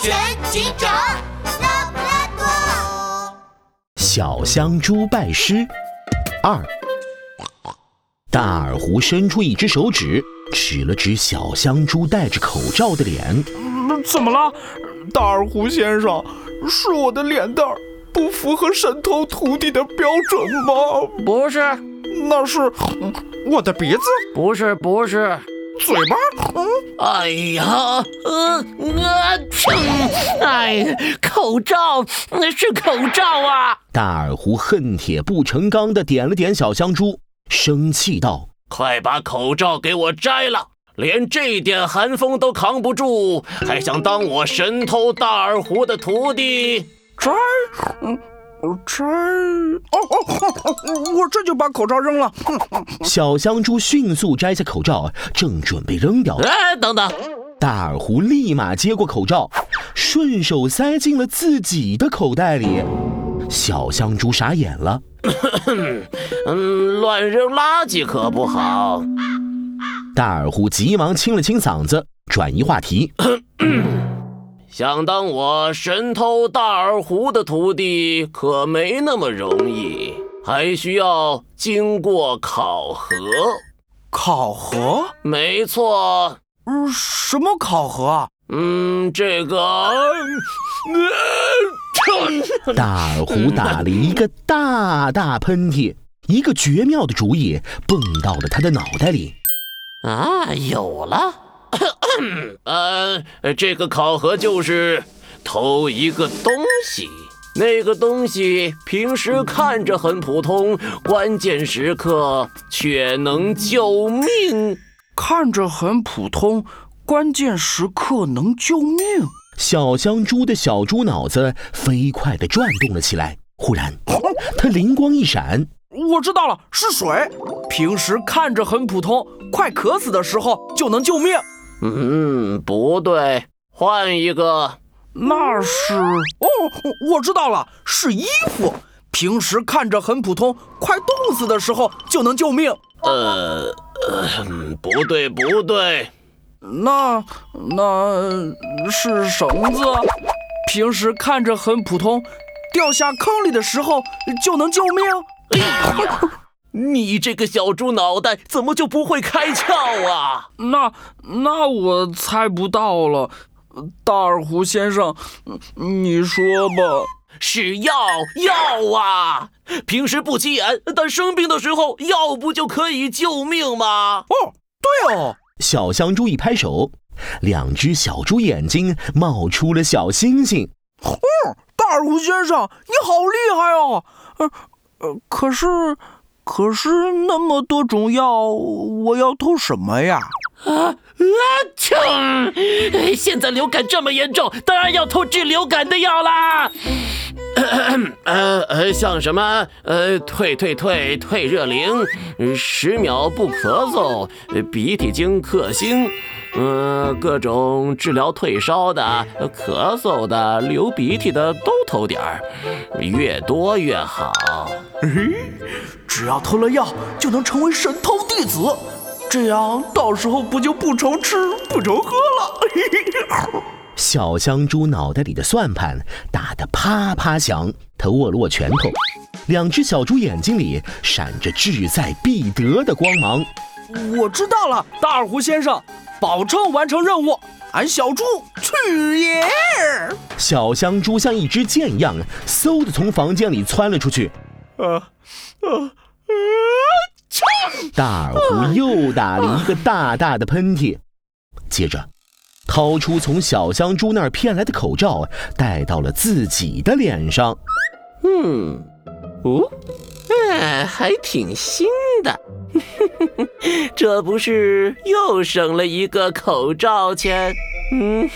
全警长拉布拉多。小香猪拜师二。大耳狐伸出一只手指，指了指小香猪戴着口罩的脸。怎么了，大耳狐先生？是我的脸蛋儿不符合神偷徒弟的标准吗？不是，那是我的鼻子，不是，不是，嘴巴。嗯，哎呀，呃，啊，哎，口罩，那是口罩啊！大耳狐恨铁不成钢的点了点小香猪，生气道：“快把口罩给我摘了！连这点寒风都扛不住，还想当我神偷大耳狐的徒弟？摘，嗯，摘，哦哦，我这就把口罩扔了。小香猪迅速摘下口罩，正准备扔掉。哎，等等！大耳狐立马接过口罩，顺手塞进了自己的口袋里。小香猪傻眼了。嗯，乱扔垃圾可不好。大耳狐急忙清了清嗓子，转移话题。想当我神偷大耳狐的徒弟可没那么容易，还需要经过考核。考核？没错。嗯，什么考核啊？嗯，这个。大耳狐打了一个大大喷嚏，一个绝妙的主意蹦到了他的脑袋里。啊，有了！呃，这个考核就是偷一个东西，那个东西平时看着很普通，关键时刻却能救命。看着很普通，关键时刻能救命。小香猪的小猪脑子飞快地转动了起来。忽然，它灵光一闪，我知道了，是水。平时看着很普通，快渴死的时候就能救命。嗯，不对，换一个。那是哦，我知道了，是衣服。平时看着很普通，快冻死的时候就能救命。呃，不对，不对。那那是绳子，平时看着很普通，掉下坑里的时候就能救命。哎呀，你这个小猪脑袋怎么就不会开窍啊？那那我猜不到了，大耳狐先生，你说吧。是药药啊！平时不起眼，但生病的时候，药不就可以救命吗？哦，对哦。小香猪一拍手，两只小猪眼睛冒出了小星星。哦，大耳狐先生，你好厉害哦！呃呃，可是可是那么多种药，我要偷什么呀？啊啊！呛！现在流感这么严重，当然要偷治流感的药啦。呃呃，像什么呃退退退退热灵，十秒不咳嗽，鼻涕精克星，嗯，各种治疗退烧的、咳嗽的、流鼻涕的都偷点儿，越多越好。嘿，只要偷了药，就能成为神偷弟子，这样到时候不就不愁吃不愁喝了？小香猪脑袋里的算盘打得啪啪响，他握了握拳头，两只小猪眼睛里闪着志在必得的光芒。我知道了，大耳狐先生，保证完成任务。俺小猪去也！小香猪像一支箭一样，嗖的从房间里窜了出去。啊啊啊！大耳狐又打了一个大大的喷嚏，接着。掏出从小香猪那儿骗来的口罩，戴到了自己的脸上。嗯，哦，哎，还挺新的。这不是又省了一个口罩钱？嗯，